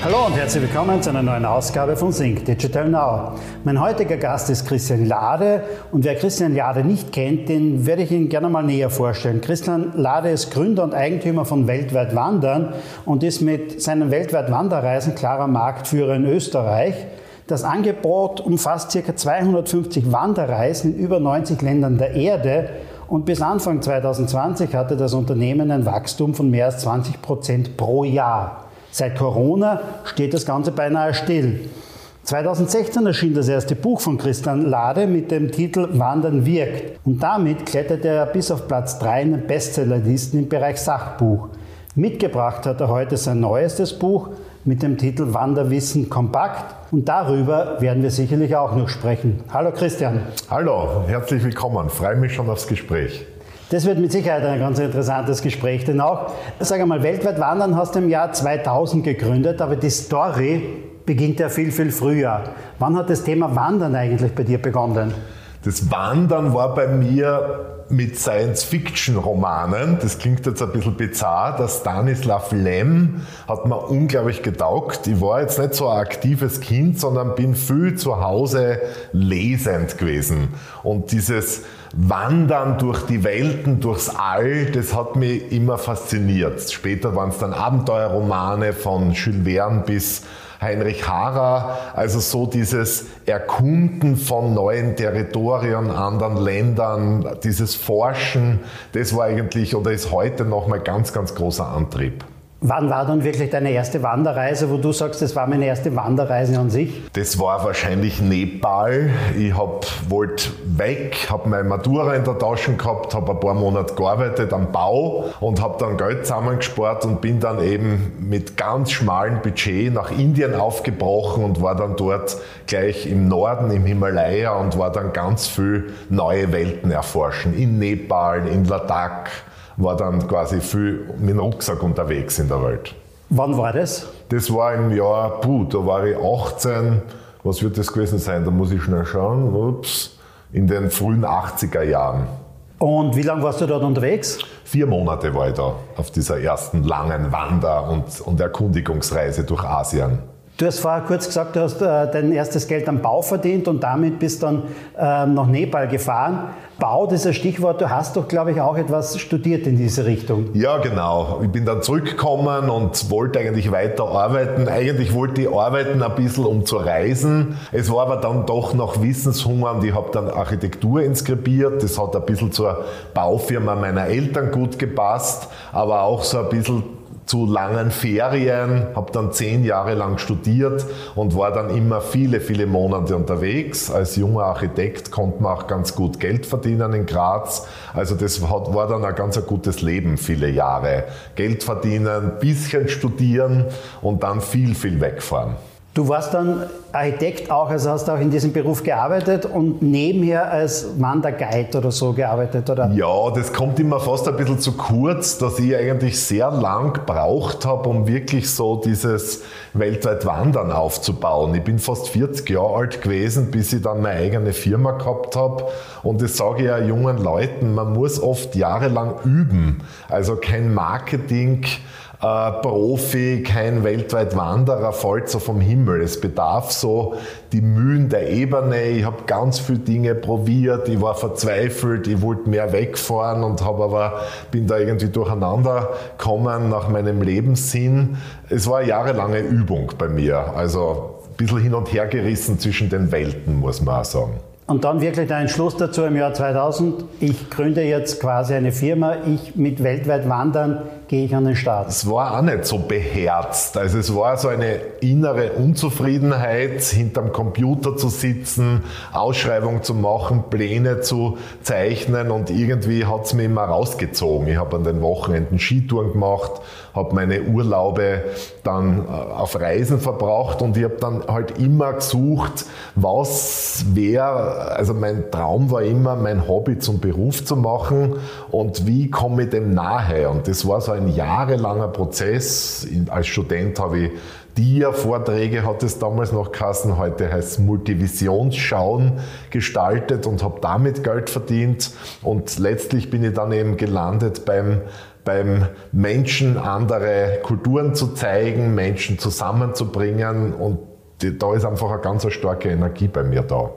Hallo und herzlich willkommen zu einer neuen Ausgabe von Sync Digital Now. Mein heutiger Gast ist Christian Lade und wer Christian Lade nicht kennt, den werde ich Ihnen gerne mal näher vorstellen. Christian Lade ist Gründer und Eigentümer von Weltweit Wandern und ist mit seinen Weltweit Wanderreisen klarer Marktführer in Österreich. Das Angebot umfasst ca. 250 Wanderreisen in über 90 Ländern der Erde und bis Anfang 2020 hatte das Unternehmen ein Wachstum von mehr als 20 Prozent pro Jahr. Seit Corona steht das Ganze beinahe still. 2016 erschien das erste Buch von Christian Lade mit dem Titel Wandern wirkt. Und damit kletterte er bis auf Platz 3 in den Bestsellerlisten im Bereich Sachbuch. Mitgebracht hat er heute sein neuestes Buch mit dem Titel Wanderwissen kompakt. Und darüber werden wir sicherlich auch noch sprechen. Hallo Christian. Hallo, herzlich willkommen. Freue mich schon aufs Gespräch. Das wird mit Sicherheit ein ganz interessantes Gespräch, denn auch, sag einmal, weltweit wandern hast du im Jahr 2000 gegründet, aber die Story beginnt ja viel, viel früher. Wann hat das Thema Wandern eigentlich bei dir begonnen? Das Wandern war bei mir mit Science-Fiction-Romanen. Das klingt jetzt ein bisschen bizarr. Der Stanislav Lem hat mir unglaublich getaugt. Ich war jetzt nicht so ein aktives Kind, sondern bin viel zu Hause lesend gewesen. Und dieses Wandern durch die Welten, durchs All, das hat mich immer fasziniert. Später waren es dann Abenteuerromane von Jules Verne bis Heinrich Harrer, also so dieses Erkunden von neuen Territorien, anderen Ländern, dieses Forschen, das war eigentlich oder ist heute nochmal ganz, ganz großer Antrieb. Wann war dann wirklich deine erste Wanderreise, wo du sagst, das war meine erste Wanderreise an sich? Das war wahrscheinlich Nepal. Ich wollte weg, habe meine Matura in der Tasche gehabt, habe ein paar Monate gearbeitet am Bau und habe dann Geld zusammengespart und bin dann eben mit ganz schmalem Budget nach Indien aufgebrochen und war dann dort gleich im Norden, im Himalaya und war dann ganz viel neue Welten erforschen. In Nepal, in Ladakh war dann quasi viel mit dem Rucksack unterwegs in der Welt. Wann war das? Das war im Jahr, puh, da war ich 18, was wird das gewesen sein? Da muss ich schnell schauen. Ups, in den frühen 80er Jahren. Und wie lange warst du dort unterwegs? Vier Monate war ich da auf dieser ersten langen Wander- und, und Erkundigungsreise durch Asien. Du hast vorher kurz gesagt, du hast äh, dein erstes Geld am Bau verdient und damit bist dann äh, nach Nepal gefahren. Bau, das ist ein Stichwort. Du hast doch, glaube ich, auch etwas studiert in diese Richtung. Ja, genau. Ich bin dann zurückgekommen und wollte eigentlich weiter arbeiten. Eigentlich wollte ich arbeiten ein bisschen, um zu reisen. Es war aber dann doch noch Wissenshunger und ich habe dann Architektur inskribiert. Das hat ein bisschen zur Baufirma meiner Eltern gut gepasst, aber auch so ein bisschen zu langen Ferien, habe dann zehn Jahre lang studiert und war dann immer viele, viele Monate unterwegs. Als junger Architekt konnte man auch ganz gut Geld verdienen in Graz. Also das war dann ein ganz ein gutes Leben, viele Jahre. Geld verdienen, bisschen studieren und dann viel, viel wegfahren. Du warst dann Architekt auch, also hast auch in diesem Beruf gearbeitet und nebenher als Wanderguide oder so gearbeitet, oder? Ja, das kommt immer fast ein bisschen zu kurz, dass ich eigentlich sehr lang gebraucht habe, um wirklich so dieses weltweit Wandern aufzubauen. Ich bin fast 40 Jahre alt gewesen, bis ich dann meine eigene Firma gehabt habe. Und das sage ich ja jungen Leuten, man muss oft jahrelang üben. Also kein Marketing äh, Profi, kein weltweit Wanderer fällt so vom Himmel. Es bedarf so die Mühen der Ebene. Ich habe ganz viele Dinge probiert. Ich war verzweifelt. Ich wollte mehr wegfahren und habe aber bin da irgendwie durcheinander gekommen nach meinem Lebenssinn. Es war eine jahrelange Übung bei mir. Also ein bisschen hin und her gerissen zwischen den Welten, muss man auch sagen. Und dann wirklich der Entschluss dazu im Jahr 2000, ich gründe jetzt quasi eine Firma, ich mit weltweit Wandern gehe ich an den Start. Es war auch nicht so beherzt. Also es war so eine innere Unzufriedenheit, hinterm Computer zu sitzen, Ausschreibung zu machen, Pläne zu zeichnen und irgendwie hat es mich immer rausgezogen. Ich habe an den Wochenenden Skitouren gemacht, habe meine Urlaube dann äh, auf Reisen verbracht und ich habe dann halt immer gesucht, was wäre, also mein Traum war immer, mein Hobby zum Beruf zu machen und wie komme ich dem nahe. Und das war so ein jahrelanger Prozess. Als Student habe ich Dia-Vorträge hat es damals noch Kassen, heute heißt es Multivisionsschauen gestaltet und habe damit Geld verdient. Und letztlich bin ich dann eben gelandet beim beim Menschen andere Kulturen zu zeigen, Menschen zusammenzubringen und da ist einfach eine ganz starke Energie bei mir da.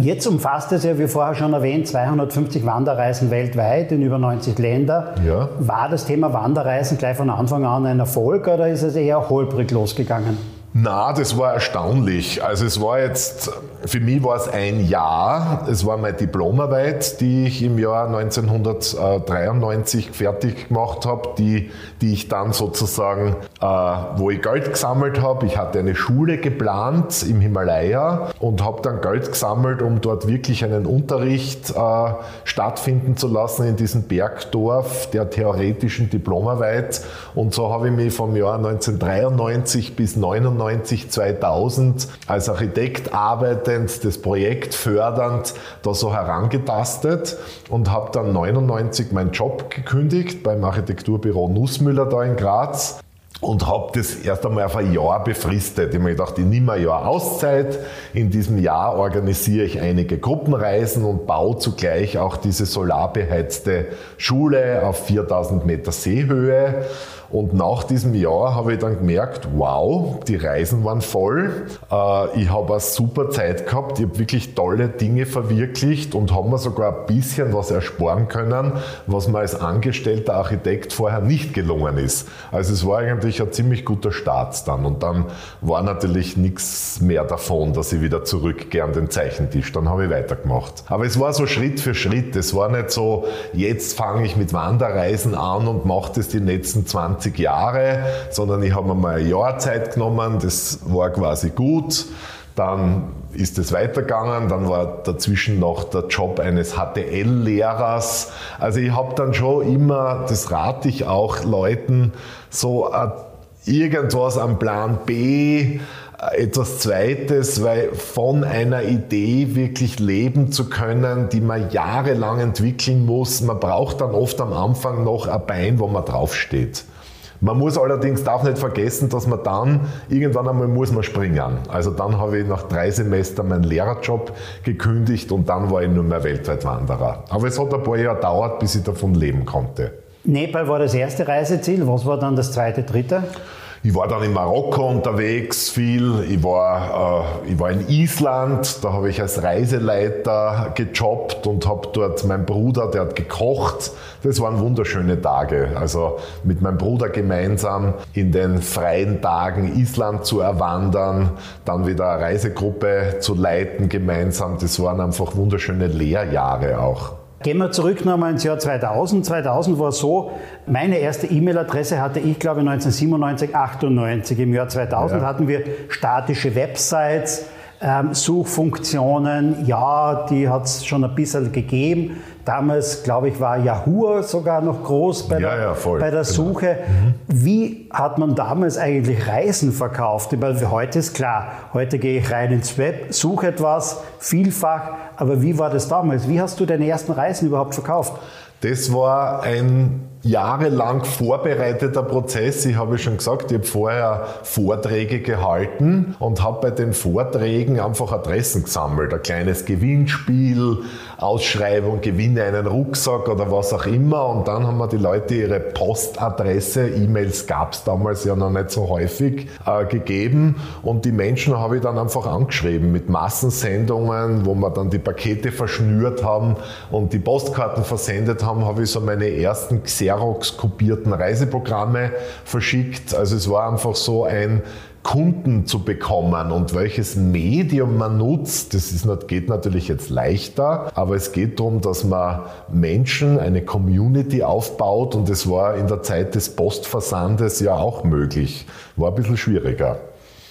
Jetzt umfasst es ja, wie vorher schon erwähnt, 250 Wanderreisen weltweit in über 90 Länder. Ja. War das Thema Wanderreisen gleich von Anfang an ein Erfolg oder ist es eher holprig losgegangen? Na, das war erstaunlich. Also es war jetzt, für mich war es ein Jahr. Es war meine Diplomarbeit, die ich im Jahr 1993 fertig gemacht habe, die, die ich dann sozusagen, äh, wo ich Geld gesammelt habe. Ich hatte eine Schule geplant im Himalaya und habe dann Geld gesammelt, um dort wirklich einen Unterricht äh, stattfinden zu lassen in diesem Bergdorf der theoretischen Diplomarbeit. Und so habe ich mich vom Jahr 1993 bis 1999 1999, 2000 als Architekt arbeitend, das Projekt fördernd, da so herangetastet und habe dann 99 meinen Job gekündigt beim Architekturbüro Nussmüller da in Graz und habe das erst einmal auf ein Jahr befristet. Ich habe mir gedacht, ich nehme ein Jahr Auszeit. In diesem Jahr organisiere ich einige Gruppenreisen und baue zugleich auch diese solarbeheizte Schule auf 4000 Meter Seehöhe. Und nach diesem Jahr habe ich dann gemerkt, wow, die Reisen waren voll. Äh, ich habe eine super Zeit gehabt. Ich habe wirklich tolle Dinge verwirklicht und habe mir sogar ein bisschen was ersparen können, was mir als angestellter Architekt vorher nicht gelungen ist. Also es war eigentlich ein ziemlich guter Start dann. Und dann war natürlich nichts mehr davon, dass ich wieder zurückgehe an den Zeichentisch. Dann habe ich weitergemacht. Aber es war so Schritt für Schritt. Es war nicht so, jetzt fange ich mit Wanderreisen an und mache das die letzten 20 20 Jahre, sondern ich habe mir mal ein Jahr Zeit genommen, das war quasi gut. Dann ist es weitergegangen, dann war dazwischen noch der Job eines HTL-Lehrers. Also ich habe dann schon immer, das rate ich auch Leuten, so äh, irgendwas am Plan B, äh, etwas Zweites, weil von einer Idee wirklich leben zu können, die man jahrelang entwickeln muss, man braucht dann oft am Anfang noch ein Bein, wo man draufsteht. Man muss allerdings, darf nicht vergessen, dass man dann, irgendwann einmal muss man springen. Also dann habe ich nach drei Semestern meinen Lehrerjob gekündigt und dann war ich nur mehr Weltweitwanderer. Aber es hat ein paar Jahre gedauert, bis ich davon leben konnte. Nepal war das erste Reiseziel. Was war dann das zweite, dritte? Ich war dann in Marokko unterwegs viel. Ich war, äh, ich war in Island, da habe ich als Reiseleiter gejobbt und habe dort meinen Bruder, der hat gekocht. Das waren wunderschöne Tage. Also mit meinem Bruder gemeinsam in den freien Tagen Island zu erwandern, dann wieder eine Reisegruppe zu leiten gemeinsam. Das waren einfach wunderschöne Lehrjahre auch. Gehen wir zurück nochmal ins Jahr 2000. 2000 war so, meine erste E-Mail-Adresse hatte ich, glaube ich, 1997, 98. Im Jahr 2000 ja. hatten wir statische Websites, ähm, Suchfunktionen, ja, die hat es schon ein bisschen gegeben. Damals, glaube ich, war Yahoo sogar noch groß bei, ja, der, ja, bei der genau. Suche. Mhm. Wie hat man damals eigentlich Reisen verkauft? Weil für heute ist klar, heute gehe ich rein ins Web, suche etwas, vielfach. Aber wie war das damals? Wie hast du deine ersten Reisen überhaupt verkauft? Das war ein jahrelang vorbereiteter Prozess. Ich habe schon gesagt, ich habe vorher Vorträge gehalten und habe bei den Vorträgen einfach Adressen gesammelt. Ein kleines Gewinnspiel, Ausschreibung, gewinne einen Rucksack oder was auch immer. Und dann haben wir die Leute ihre Postadresse, E-Mails gab es damals ja noch nicht so häufig, äh, gegeben. Und die Menschen habe ich dann einfach angeschrieben mit Massensendungen, wo wir dann die Pakete verschnürt haben und die Postkarten versendet haben, habe ich so meine ersten Xerox Xerox-kopierten Reiseprogramme verschickt. Also es war einfach so ein Kunden zu bekommen und welches Medium man nutzt, das ist, geht natürlich jetzt leichter, aber es geht darum, dass man Menschen, eine Community aufbaut und es war in der Zeit des Postversandes ja auch möglich. War ein bisschen schwieriger.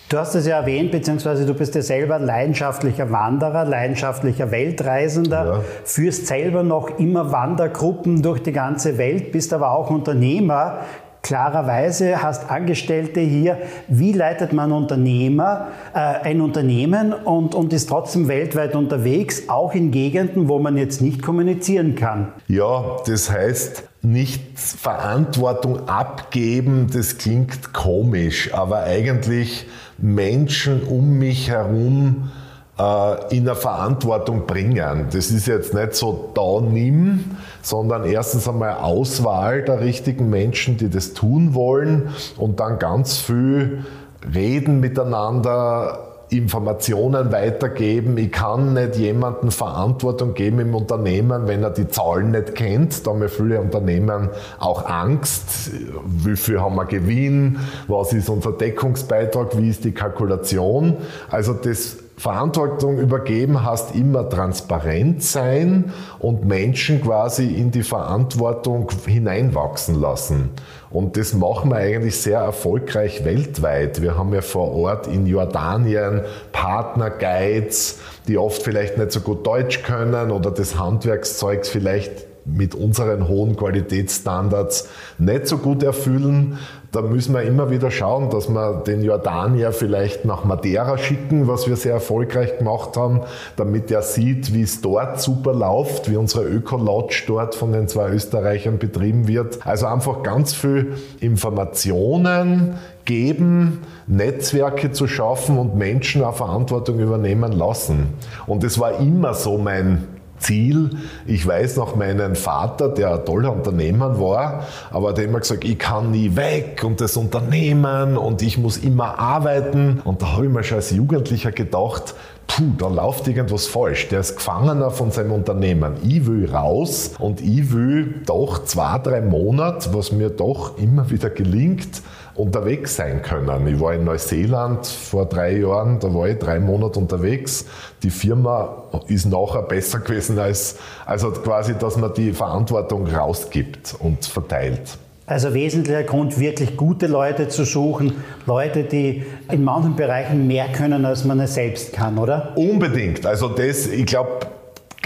Du hast es ja erwähnt, beziehungsweise du bist ja selber leidenschaftlicher Wanderer, leidenschaftlicher Weltreisender, ja. führst selber noch immer Wandergruppen durch die ganze Welt, bist aber auch Unternehmer klarerweise, hast Angestellte hier. Wie leitet man Unternehmer, äh, ein Unternehmen und, und ist trotzdem weltweit unterwegs, auch in Gegenden, wo man jetzt nicht kommunizieren kann? Ja, das heißt, nicht Verantwortung abgeben, das klingt komisch, aber eigentlich Menschen um mich herum in eine Verantwortung bringen. Das ist jetzt nicht so da nimm, sondern erstens einmal Auswahl der richtigen Menschen, die das tun wollen und dann ganz viel reden miteinander, Informationen weitergeben. Ich kann nicht jemandem Verantwortung geben im Unternehmen, wenn er die Zahlen nicht kennt. Da haben ja viele Unternehmen auch Angst. Wie viel haben wir Gewinn? Was ist unser Deckungsbeitrag? Wie ist die Kalkulation? Also das Verantwortung übergeben heißt immer transparent sein und Menschen quasi in die Verantwortung hineinwachsen lassen. Und das machen wir eigentlich sehr erfolgreich weltweit. Wir haben ja vor Ort in Jordanien Partnerguides, die oft vielleicht nicht so gut Deutsch können oder das Handwerkszeugs vielleicht mit unseren hohen Qualitätsstandards nicht so gut erfüllen. Da müssen wir immer wieder schauen, dass wir den Jordanier vielleicht nach Madeira schicken, was wir sehr erfolgreich gemacht haben, damit er sieht, wie es dort super läuft, wie unsere Öko-Lodge dort von den zwei Österreichern betrieben wird. Also einfach ganz viel Informationen geben, Netzwerke zu schaffen und Menschen auch Verantwortung übernehmen lassen. Und das war immer so mein Ziel. Ich weiß noch meinen Vater, der ein toller Unternehmer war, aber der immer gesagt, ich kann nie weg und das Unternehmen und ich muss immer arbeiten. Und da habe ich mir schon als Jugendlicher gedacht, puh, da läuft irgendwas falsch. Der ist Gefangener von seinem Unternehmen. Ich will raus und ich will doch zwei, drei Monate, was mir doch immer wieder gelingt, unterwegs sein können. Ich war in Neuseeland vor drei Jahren, da war ich drei Monate unterwegs. Die Firma ist nachher besser gewesen als, also quasi, dass man die Verantwortung rausgibt und verteilt. Also wesentlicher Grund, wirklich gute Leute zu suchen, Leute, die in manchen Bereichen mehr können, als man es selbst kann, oder? Unbedingt. Also das, ich glaube,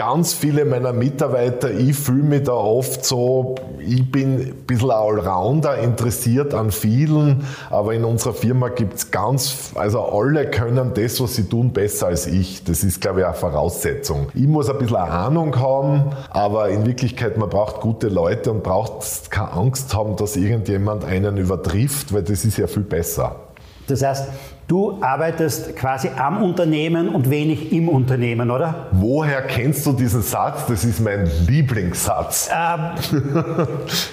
ganz viele meiner Mitarbeiter, ich fühle mich da oft so, ich bin ein bisschen Allrounder, interessiert an vielen, aber in unserer Firma gibt es ganz, also alle können das, was sie tun, besser als ich. Das ist, glaube ich, eine Voraussetzung. Ich muss ein bisschen eine Ahnung haben, aber in Wirklichkeit, man braucht gute Leute und braucht keine Angst haben, dass irgendjemand einen übertrifft, weil das ist ja viel besser. Das heißt, Du arbeitest quasi am Unternehmen und wenig im Unternehmen, oder? Woher kennst du diesen Satz? Das ist mein Lieblingssatz. Ähm,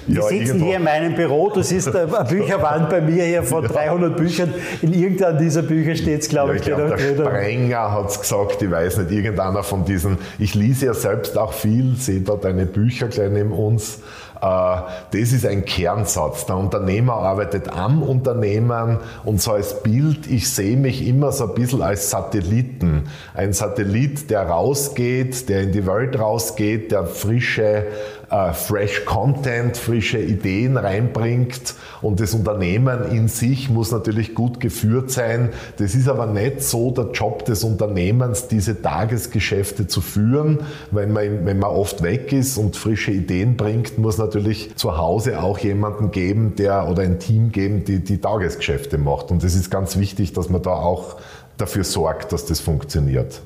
wir ja, sitzen irgendwo. hier in meinem Büro, du siehst eine Bücherwand bei mir hier von 300 Büchern. In irgendeinem dieser Bücher steht es, glaube ja, ich. ich glaub, der Sprenger hat es gesagt, ich weiß nicht, irgendeiner von diesen. Ich lese ja selbst auch viel, sehe da deine Bücher gleich neben uns. Äh, das ist ein Kernsatz. Der Unternehmer arbeitet am Unternehmen und so als Bild, ich sehe mich immer so ein bisschen als Satelliten. Ein Satellit, der rausgeht, der in die Welt rausgeht, der frische äh, fresh Content, frische Ideen reinbringt und das Unternehmen in sich muss natürlich gut geführt sein. Das ist aber nicht so der Job des Unternehmens, diese Tagesgeschäfte zu führen. Wenn man, wenn man oft weg ist und frische Ideen bringt, muss natürlich zu Hause auch jemanden geben, der oder ein Team geben, die die Tagesgeschäfte macht. Und das ist ganz wichtig, dass man da auch dafür sorgt, dass das funktioniert.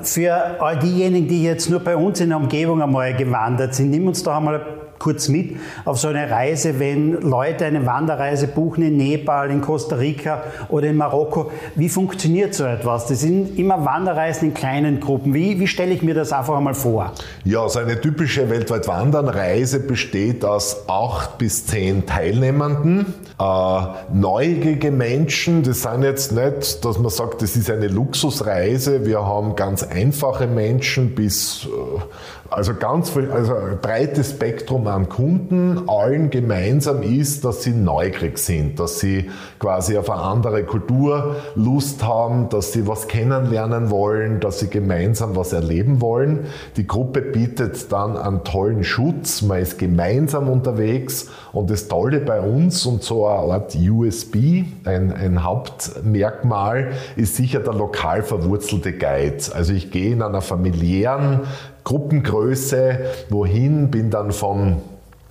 Für all diejenigen, die jetzt nur bei uns in der Umgebung einmal gewandert sind, nimm uns da einmal kurz mit auf so eine Reise, wenn Leute eine Wanderreise buchen in Nepal, in Costa Rica oder in Marokko. Wie funktioniert so etwas? Das sind immer Wanderreisen in kleinen Gruppen. Wie, wie stelle ich mir das einfach einmal vor? Ja, so eine typische weltweit Wandernreise besteht aus acht bis zehn Teilnehmenden. Äh, neugierige Menschen, das sind jetzt nicht, dass man sagt, das ist eine Luxusreise. Wir haben ganz einfache Menschen bis äh, also ganz also ein breites Spektrum an Kunden. Allen gemeinsam ist, dass sie neugierig sind, dass sie quasi auf eine andere Kultur Lust haben, dass sie was kennenlernen wollen, dass sie gemeinsam was erleben wollen. Die Gruppe bietet dann einen tollen Schutz. Man ist gemeinsam unterwegs und das Tolle bei uns und so eine Art USB, ein, ein Hauptmerkmal, ist sicher der lokal verwurzelte Guide. Also ich gehe in einer familiären Gruppengröße wohin, bin dann vom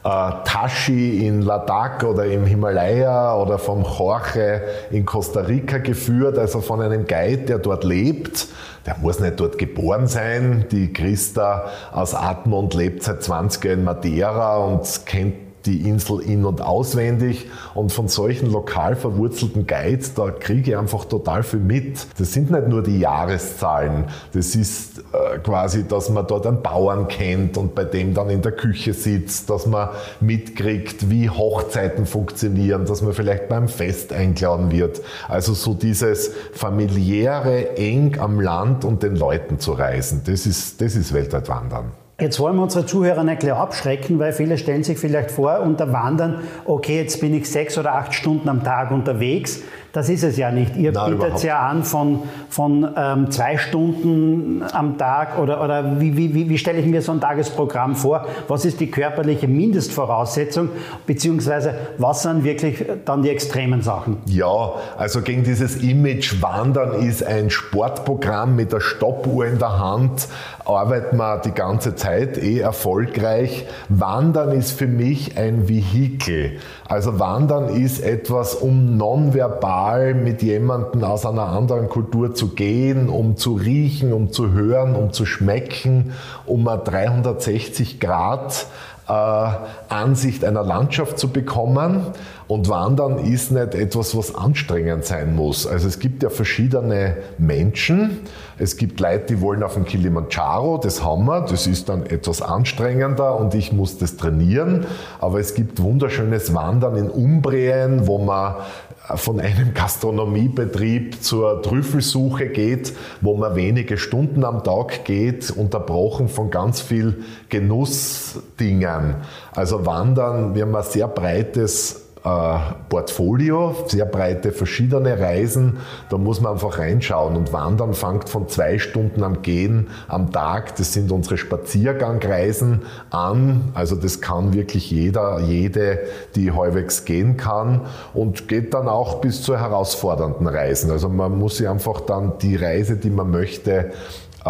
äh, Tashi in Ladakh oder im Himalaya oder vom Jorge in Costa Rica geführt, also von einem Guide, der dort lebt. Der muss nicht dort geboren sein. Die Christa aus Atmund lebt seit 20 Jahren in Madeira und kennt die Insel in- und auswendig. Und von solchen lokal verwurzelten Guides, da kriege ich einfach total viel mit. Das sind nicht nur die Jahreszahlen, das ist äh, quasi, dass man dort einen Bauern kennt und bei dem dann in der Küche sitzt, dass man mitkriegt, wie Hochzeiten funktionieren, dass man vielleicht beim Fest eingeladen wird. Also so dieses familiäre, eng am Land und den Leuten zu reisen, das ist, das ist weltweit Wandern. Jetzt wollen wir unsere Zuhörer nicht gleich abschrecken, weil viele stellen sich vielleicht vor, unter Wandern, okay, jetzt bin ich sechs oder acht Stunden am Tag unterwegs. Das ist es ja nicht. Ihr Nein, bietet es ja an von, von ähm, zwei Stunden am Tag oder, oder wie, wie, wie, wie stelle ich mir so ein Tagesprogramm vor? Was ist die körperliche Mindestvoraussetzung? Beziehungsweise was sind wirklich dann die extremen Sachen? Ja, also gegen dieses Image Wandern ist ein Sportprogramm mit der Stoppuhr in der Hand, arbeiten wir die ganze Zeit eh erfolgreich. Wandern ist für mich ein Vehikel. Also Wandern ist etwas, um nonverbal mit jemandem aus einer anderen Kultur zu gehen, um zu riechen, um zu hören, um zu schmecken, um eine 360 Grad Ansicht einer Landschaft zu bekommen. Und Wandern ist nicht etwas, was anstrengend sein muss. Also es gibt ja verschiedene Menschen. Es gibt Leute, die wollen auf den Kilimanjaro, das haben wir, das ist dann etwas anstrengender und ich muss das trainieren. Aber es gibt wunderschönes Wandern in Umbrien, wo man von einem Gastronomiebetrieb zur Trüffelsuche geht, wo man wenige Stunden am Tag geht, unterbrochen von ganz viel Genussdingen. Also Wandern, wir haben ein sehr breites Portfolio, sehr breite verschiedene Reisen. Da muss man einfach reinschauen. Und Wandern fängt von zwei Stunden am Gehen am Tag, das sind unsere Spaziergangreisen an. Also das kann wirklich jeder, jede, die halbwegs gehen kann und geht dann auch bis zu herausfordernden Reisen. Also man muss sich einfach dann die Reise, die man möchte, äh,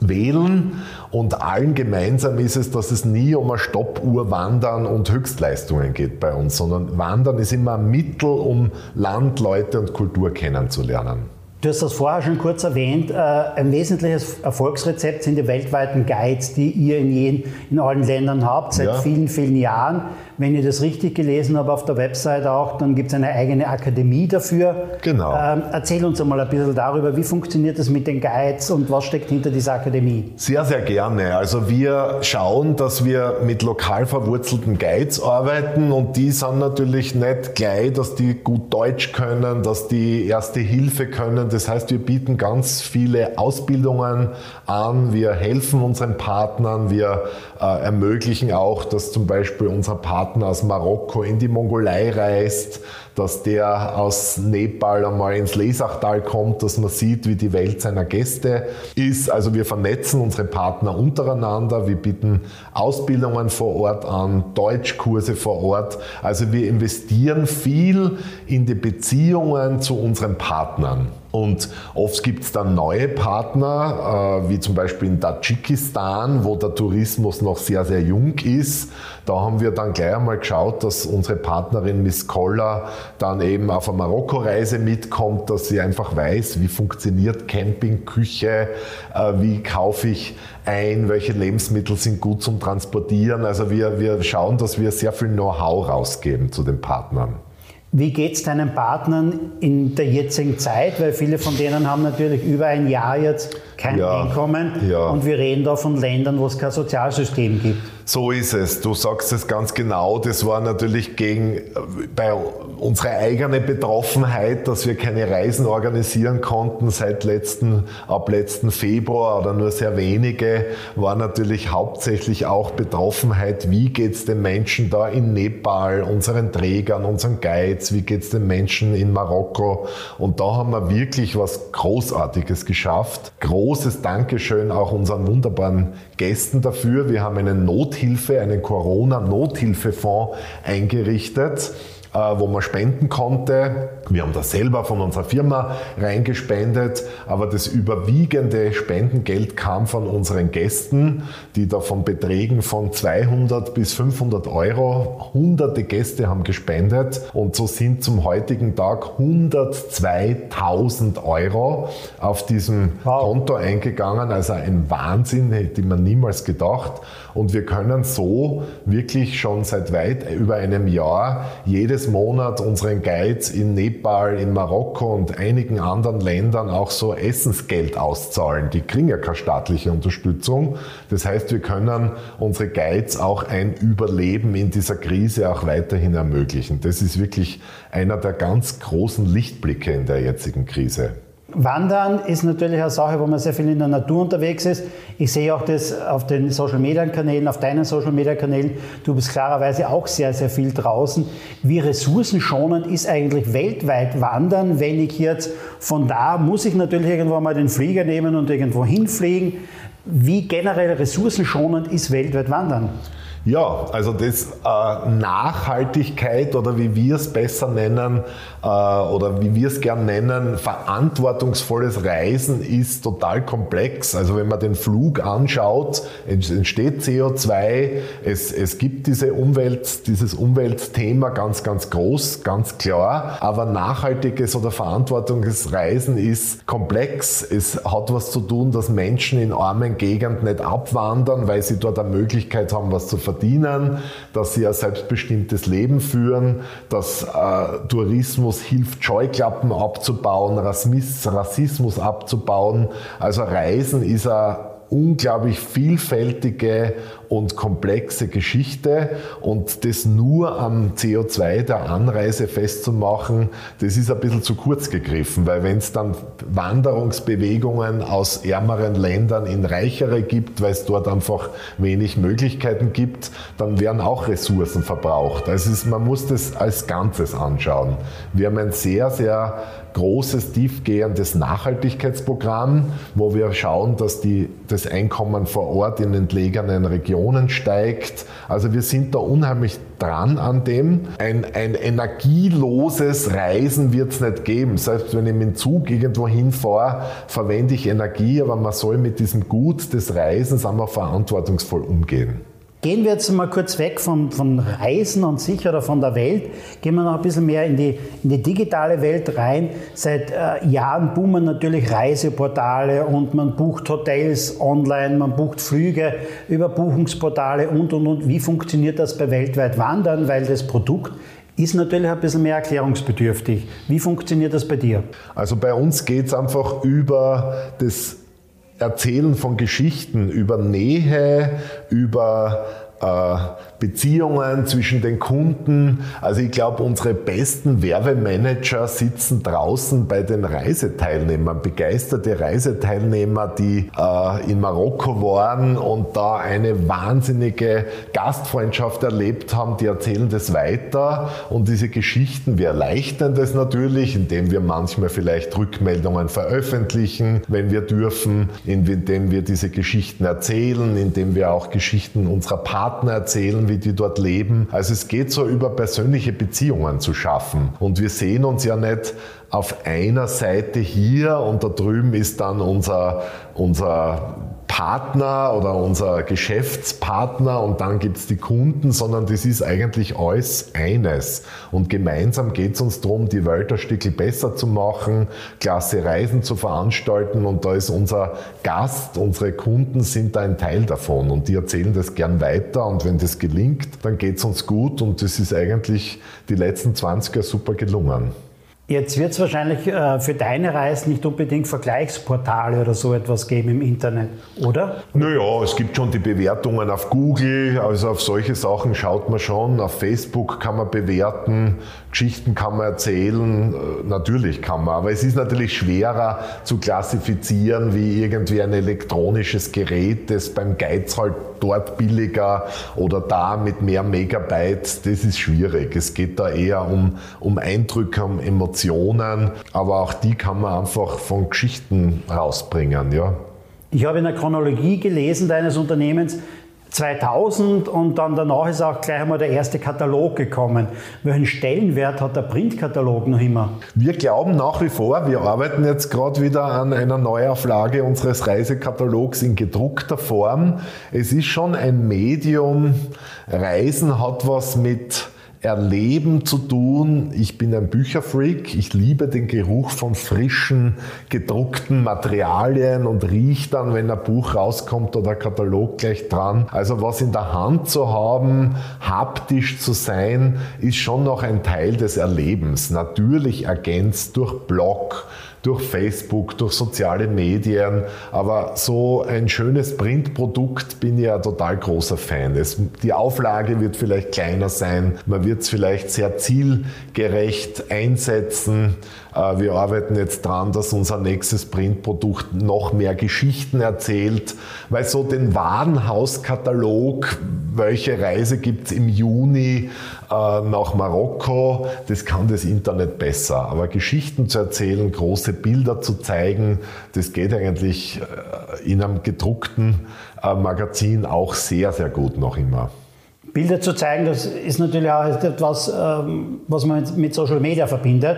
wählen. Und allen gemeinsam ist es, dass es nie um eine Stoppuhr Wandern und Höchstleistungen geht bei uns, sondern Wandern ist immer ein Mittel, um Land, Leute und Kultur kennenzulernen. Du hast das vorher schon kurz erwähnt. Äh, ein wesentliches Erfolgsrezept sind die weltweiten Guides, die ihr in, jeden, in allen Ländern habt, seit ja. vielen, vielen Jahren. Wenn ich das richtig gelesen habe auf der Website auch, dann gibt es eine eigene Akademie dafür. Genau. Ähm, erzähl uns einmal ein bisschen darüber, wie funktioniert das mit den Guides und was steckt hinter dieser Akademie? Sehr, sehr gerne. Also wir schauen, dass wir mit lokal verwurzelten Guides arbeiten und die sind natürlich nicht gleich, dass die gut Deutsch können, dass die erste Hilfe können. Das heißt, wir bieten ganz viele Ausbildungen an, wir helfen unseren Partnern, wir äh, ermöglichen auch, dass zum Beispiel unser Partner aus Marokko in die Mongolei reist, dass der aus Nepal einmal ins Lesachtal kommt, dass man sieht, wie die Welt seiner Gäste ist. Also wir vernetzen unsere Partner untereinander, wir bieten Ausbildungen vor Ort an, Deutschkurse vor Ort. Also wir investieren viel in die Beziehungen zu unseren Partnern. Und oft gibt es dann neue Partner, äh, wie zum Beispiel in Tadschikistan, wo der Tourismus noch sehr, sehr jung ist. Da haben wir dann gleich einmal geschaut, dass unsere Partnerin Miss Koller dann eben auf eine Marokko-Reise mitkommt, dass sie einfach weiß, wie funktioniert Camping, Küche, äh, wie kaufe ich ein, welche Lebensmittel sind gut zum Transportieren. Also wir, wir schauen, dass wir sehr viel Know-how rausgeben zu den Partnern. Wie geht es deinen Partnern in der jetzigen Zeit? Weil viele von denen haben natürlich über ein Jahr jetzt kein ja, Einkommen ja. und wir reden da von Ländern, wo es kein Sozialsystem gibt. So ist es. Du sagst es ganz genau. Das war natürlich gegen bei unserer eigenen Betroffenheit, dass wir keine Reisen organisieren konnten seit letzten, ab letzten Februar oder nur sehr wenige, war natürlich hauptsächlich auch Betroffenheit. Wie geht's den Menschen da in Nepal, unseren Trägern, unseren Guides? Wie geht's den Menschen in Marokko? Und da haben wir wirklich was Großartiges geschafft. Großes Dankeschön auch unseren wunderbaren Gästen dafür. Wir haben eine Nothilfe, einen Corona-Nothilfefonds eingerichtet. wo man spenden konnte. Wir haben das selber von unserer Firma reingespendet, aber das überwiegende Spendengeld kam von unseren Gästen, die da von Beträgen von 200 bis 500 Euro, hunderte Gäste haben gespendet und so sind zum heutigen Tag 102.000 Euro auf diesem wow. Konto eingegangen, also ein Wahnsinn, hätte man niemals gedacht. Und wir können so wirklich schon seit weit über einem Jahr jedes Monat unseren Guides in Nepal, in Marokko und einigen anderen Ländern auch so Essensgeld auszahlen. Die kriegen ja keine staatliche Unterstützung. Das heißt, wir können unsere Guides auch ein Überleben in dieser Krise auch weiterhin ermöglichen. Das ist wirklich einer der ganz großen Lichtblicke in der jetzigen Krise. Wandern ist natürlich eine Sache, wo man sehr viel in der Natur unterwegs ist. Ich sehe auch das auf den Social Media Kanälen, auf deinen Social Media Kanälen. Du bist klarerweise auch sehr, sehr viel draußen. Wie ressourcenschonend ist eigentlich weltweit Wandern, wenn ich jetzt von da muss ich natürlich irgendwo mal den Flieger nehmen und irgendwo hinfliegen. Wie generell ressourcenschonend ist weltweit Wandern? Ja, also das äh, Nachhaltigkeit oder wie wir es besser nennen äh, oder wie wir es gern nennen, verantwortungsvolles Reisen ist total komplex. Also wenn man den Flug anschaut, entsteht CO2, es, es gibt diese Umwelt, dieses Umweltthema ganz, ganz groß, ganz klar. Aber nachhaltiges oder verantwortungsvolles Reisen ist komplex. Es hat was zu tun, dass Menschen in armen Gegenden nicht abwandern, weil sie dort eine Möglichkeit haben, was zu verdienen verdienen, dass sie ein selbstbestimmtes Leben führen, dass äh, Tourismus hilft, Scheuklappen abzubauen, Rassismus abzubauen. Also Reisen ist ein unglaublich vielfältige und komplexe Geschichte und das nur am CO2 der Anreise festzumachen, das ist ein bisschen zu kurz gegriffen, weil wenn es dann Wanderungsbewegungen aus ärmeren Ländern in reichere gibt, weil es dort einfach wenig Möglichkeiten gibt, dann werden auch Ressourcen verbraucht. Also ist, man muss das als Ganzes anschauen. Wir haben ein sehr, sehr großes, tiefgehendes Nachhaltigkeitsprogramm, wo wir schauen, dass die, das Einkommen vor Ort in entlegenen Regionen steigt. Also wir sind da unheimlich dran an dem. Ein, ein energieloses Reisen wird es nicht geben. Selbst wenn ich mit dem Zug irgendwo hinfahre, verwende ich Energie, aber man soll mit diesem Gut des Reisens einmal verantwortungsvoll umgehen. Gehen wir jetzt mal kurz weg von, von Reisen und sich oder von der Welt, gehen wir noch ein bisschen mehr in die, in die digitale Welt rein. Seit äh, Jahren boomen natürlich Reiseportale und man bucht Hotels online, man bucht Flüge über Buchungsportale und und und. Wie funktioniert das bei weltweit Wandern? Weil das Produkt ist natürlich ein bisschen mehr erklärungsbedürftig. Wie funktioniert das bei dir? Also bei uns geht es einfach über das Erzählen von Geschichten, über Nähe, über äh, Beziehungen zwischen den Kunden. Also ich glaube, unsere besten Werbemanager sitzen draußen bei den Reiseteilnehmern, begeisterte Reiseteilnehmer, die äh, in Marokko waren und da eine wahnsinnige Gastfreundschaft erlebt haben, die erzählen das weiter und diese Geschichten, wir erleichtern das natürlich, indem wir manchmal vielleicht Rückmeldungen veröffentlichen, wenn wir dürfen, indem wir diese Geschichten erzählen, indem wir auch Geschichten unserer Partner erzählen, wie die dort leben. Also es geht so über persönliche Beziehungen zu schaffen. Und wir sehen uns ja nicht auf einer Seite hier und da drüben ist dann unser, unser Partner oder unser Geschäftspartner und dann gibt es die Kunden, sondern das ist eigentlich alles eines. Und gemeinsam geht es uns darum, die Welt ein Stückchen besser zu machen, klasse Reisen zu veranstalten und da ist unser Gast, unsere Kunden sind da ein Teil davon und die erzählen das gern weiter und wenn das gelingt, dann geht es uns gut und das ist eigentlich die letzten 20 Jahre super gelungen. Jetzt wird es wahrscheinlich äh, für deine Reise nicht unbedingt Vergleichsportale oder so etwas geben im Internet, oder? Naja, es gibt schon die Bewertungen auf Google, also auf solche Sachen schaut man schon. Auf Facebook kann man bewerten, Geschichten kann man erzählen, äh, natürlich kann man, aber es ist natürlich schwerer zu klassifizieren wie irgendwie ein elektronisches Gerät, das beim Geiz halt dort billiger oder da mit mehr Megabytes, das ist schwierig. Es geht da eher um, um Eindrücke, um Emotionen, aber auch die kann man einfach von Geschichten rausbringen. Ja. Ich habe in der Chronologie gelesen deines Unternehmens, 2000 und dann danach ist auch gleich einmal der erste Katalog gekommen. Welchen Stellenwert hat der Printkatalog noch immer? Wir glauben nach wie vor, wir arbeiten jetzt gerade wieder an einer Neuauflage unseres Reisekatalogs in gedruckter Form. Es ist schon ein Medium. Reisen hat was mit Erleben zu tun. Ich bin ein Bücherfreak. Ich liebe den Geruch von frischen, gedruckten Materialien und rieche dann, wenn ein Buch rauskommt oder ein Katalog gleich dran. Also was in der Hand zu haben, haptisch zu sein, ist schon noch ein Teil des Erlebens. Natürlich ergänzt durch Blog, durch Facebook, durch soziale Medien. Aber so ein schönes Printprodukt bin ich ja total großer Fan. Es, die Auflage wird vielleicht kleiner sein, man wird es vielleicht sehr zielgerecht einsetzen. Äh, wir arbeiten jetzt dran, dass unser nächstes Printprodukt noch mehr Geschichten erzählt, weil so den Warenhauskatalog, welche Reise gibt es im Juni äh, nach Marokko, das kann das Internet besser. Aber Geschichten zu erzählen, große Bilder zu zeigen, das geht eigentlich äh, in einem gedruckten äh, Magazin auch sehr, sehr gut noch immer. Bilder zu zeigen, das ist natürlich auch etwas, ähm, was man mit Social Media verbindet.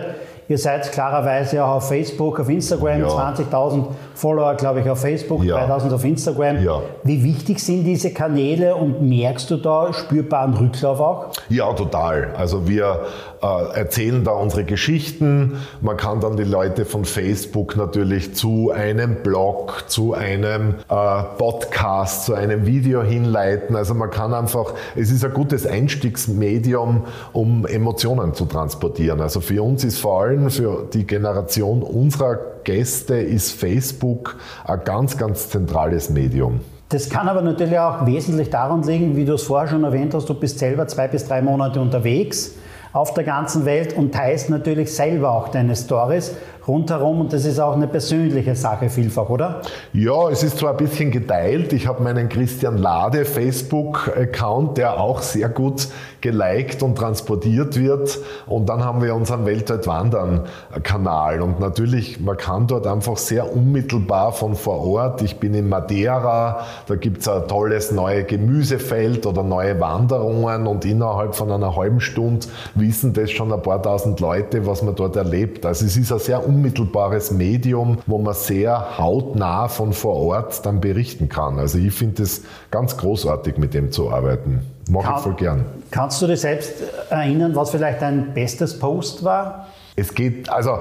Ihr seid klarerweise auch auf Facebook, auf Instagram, ja. 20.000 Follower, glaube ich, auf Facebook, ja. 3.000 auf Instagram. Ja. Wie wichtig sind diese Kanäle und merkst du da spürbaren Rücklauf auch? Ja, total. Also wir äh, erzählen da unsere Geschichten. Man kann dann die Leute von Facebook natürlich zu einem Blog, zu einem äh, Podcast, zu einem Video hinleiten. Also man kann einfach, es ist ein gutes Einstiegsmedium, um Emotionen zu transportieren. Also für uns ist vor allem für die Generation unserer Gäste ist Facebook ein ganz, ganz zentrales Medium. Das kann aber natürlich auch wesentlich daran liegen, wie du es vorher schon erwähnt hast, du bist selber zwei bis drei Monate unterwegs auf der ganzen Welt und teilst natürlich selber auch deine Stories rundherum und das ist auch eine persönliche Sache vielfach, oder? Ja, es ist zwar ein bisschen geteilt. Ich habe meinen Christian Lade Facebook-Account, der auch sehr gut geliked und transportiert wird. Und dann haben wir unseren Weltweit Wandern-Kanal. Und natürlich, man kann dort einfach sehr unmittelbar von vor Ort. Ich bin in Madeira, da gibt es ein tolles neues Gemüsefeld oder neue Wanderungen und innerhalb von einer halben Stunde wissen das schon ein paar tausend Leute, was man dort erlebt. Also es ist ein sehr unmittelbares Medium, wo man sehr hautnah von vor Ort dann berichten kann. Also ich finde es ganz großartig, mit dem zu arbeiten. Mache ich voll gern. Kannst du dir selbst erinnern, was vielleicht dein bestes Post war? Es geht, also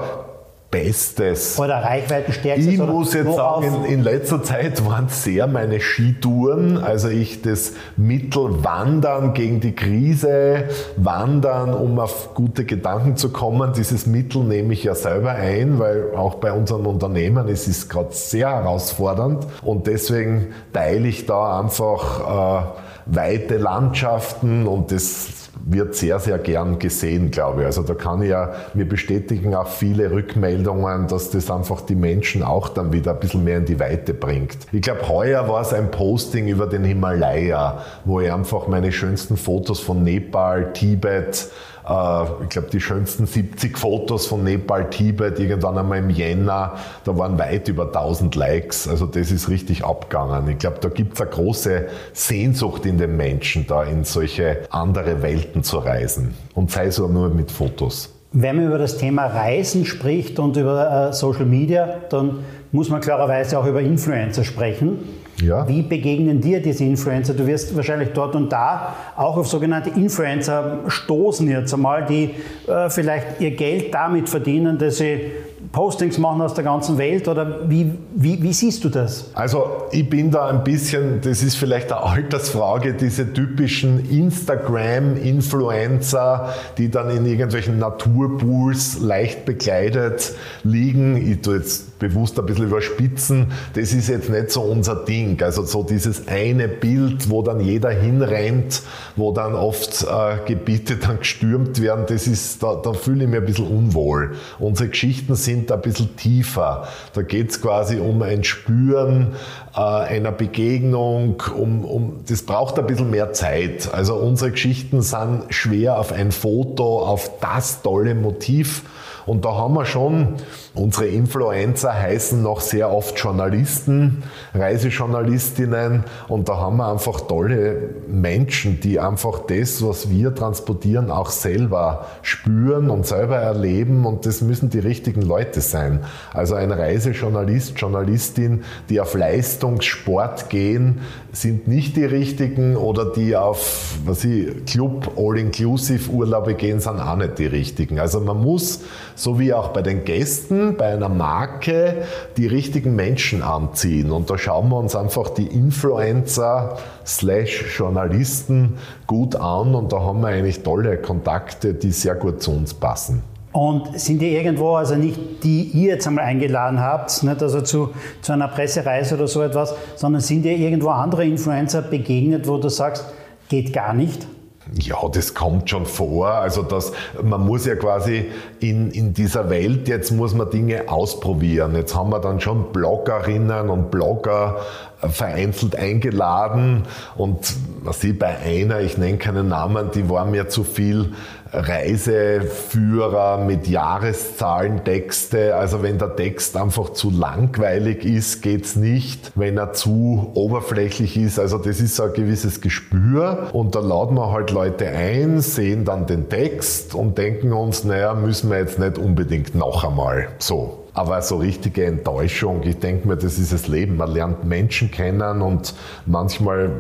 Bestes. Oder Reichweitenstärkstes? Ich muss jetzt sagen, in, in, letzter Zeit waren es sehr meine Skitouren. Also ich das Mittelwandern gegen die Krise, Wandern, um auf gute Gedanken zu kommen. Dieses Mittel nehme ich ja selber ein, weil auch bei unseren Unternehmen es ist gerade sehr herausfordernd. Und deswegen teile ich da einfach äh, weite Landschaften und das wird sehr, sehr gern gesehen, glaube ich. Also da kann ich ja, mir bestätigen auch viele Rückmeldungen, dass das einfach die Menschen auch dann wieder ein bisschen mehr in die Weite bringt. Ich glaube, heuer war es ein Posting über den Himalaya, wo ich einfach meine schönsten Fotos von Nepal, Tibet, äh, ich glaube, die schönsten 70 Fotos von Nepal, Tibet, irgendwann einmal im Jänner, da waren weit über 1000 Likes. Also das ist richtig abgegangen. Ich glaube, da gibt es eine große Sehnsucht in den Menschen, da in solche andere Welten zu reisen. Und sei es nur mit Fotos. Wenn man über das Thema Reisen spricht und über äh, Social Media, dann muss man klarerweise auch über Influencer sprechen. Ja. Wie begegnen dir diese Influencer? Du wirst wahrscheinlich dort und da auch auf sogenannte Influencer stoßen jetzt einmal, die äh, vielleicht ihr Geld damit verdienen, dass sie Postings machen aus der ganzen Welt oder wie, wie, wie, siehst du das? Also ich bin da ein bisschen, das ist vielleicht eine Altersfrage, diese typischen Instagram-Influencer, die dann in irgendwelchen Naturpools leicht bekleidet liegen. Ich tue jetzt bewusst ein bisschen überspitzen, das ist jetzt nicht so unser Ding. Also so dieses eine Bild, wo dann jeder hinrennt, wo dann oft äh, Gebiete dann gestürmt werden, das ist, da, da fühle ich mich ein bisschen unwohl. Unsere Geschichten sind ein bisschen tiefer. Da geht es quasi um ein Spüren äh, einer Begegnung, um, um, das braucht ein bisschen mehr Zeit. Also unsere Geschichten sind schwer auf ein Foto, auf das tolle Motiv Und da haben wir schon, unsere Influencer heißen noch sehr oft Journalisten, Reisejournalistinnen und da haben wir einfach tolle Menschen, die einfach das, was wir transportieren, auch selber spüren und selber erleben und das müssen die richtigen Leute sein. Also ein Reisejournalist, Journalistin, die auf Leistungssport gehen, sind nicht die richtigen oder die auf was ich, Club All-Inclusive Urlaube gehen, sind auch nicht die richtigen. Also man muss, so wie auch bei den Gästen, bei einer Marke, die richtigen Menschen anziehen. Und da schauen wir uns einfach die Influencer slash Journalisten gut an und da haben wir eigentlich tolle Kontakte, die sehr gut zu uns passen. Und sind die irgendwo, also nicht die ihr jetzt einmal eingeladen habt, nicht also zu, zu einer Pressereise oder so etwas, sondern sind dir irgendwo andere Influencer begegnet, wo du sagst, geht gar nicht? Ja, das kommt schon vor. Also das, man muss ja quasi in, in dieser Welt, jetzt muss man Dinge ausprobieren. Jetzt haben wir dann schon Bloggerinnen und Blogger vereinzelt eingeladen und was ich bei einer, ich nenne keinen Namen, die war mir zu viel Reiseführer mit Jahreszahlen, Texte. Also wenn der Text einfach zu langweilig ist, geht's nicht. Wenn er zu oberflächlich ist, also das ist so ein gewisses Gespür. Und da laden wir halt Leute ein, sehen dann den Text und denken uns, naja, müssen wir jetzt nicht unbedingt noch einmal so. Aber so richtige Enttäuschung, ich denke mir, das ist das Leben. Man lernt Menschen kennen und manchmal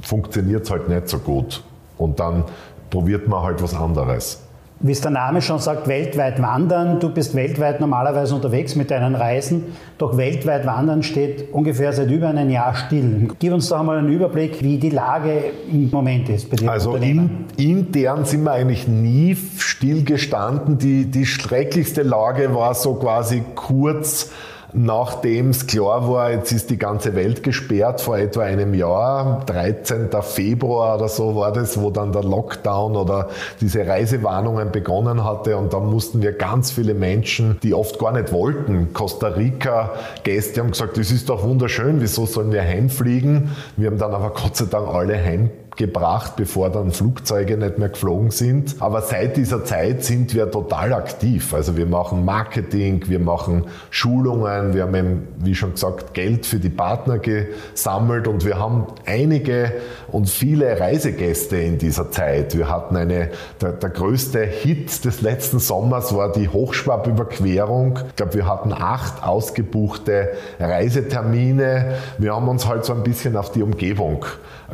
funktioniert es halt nicht so gut. Und dann probiert man halt was anderes. Wie es der Name schon sagt, weltweit wandern. Du bist weltweit normalerweise unterwegs mit deinen Reisen, doch weltweit wandern steht ungefähr seit über einem Jahr still. Gib uns doch einmal einen Überblick, wie die Lage im Moment ist bei dir. Also in, intern sind wir eigentlich nie still gestanden. Die, die schrecklichste Lage war so quasi kurz nachdem es klar war, jetzt ist die ganze Welt gesperrt vor etwa einem Jahr, 13. Februar oder so war das, wo dann der Lockdown oder diese Reisewarnungen begonnen hatte und dann mussten wir ganz viele Menschen, die oft gar nicht wollten, Costa Rica Gäste haben gesagt, das ist doch wunderschön, wieso sollen wir heimfliegen? Wir haben dann aber Gott sei Dank alle heim gebracht, bevor dann Flugzeuge nicht mehr geflogen sind. Aber seit dieser Zeit sind wir total aktiv. Also wir machen Marketing, wir machen Schulungen, wir haben eben, wie schon gesagt, Geld für die Partner gesammelt und wir haben einige und viele Reisegäste in dieser Zeit. Wir hatten eine, der, der größte Hit des letzten Sommers war die Hochschwab-Überquerung. Ich glaube, wir hatten acht ausgebuchte Reisetermine. Wir haben uns halt so ein bisschen auf die Umgebung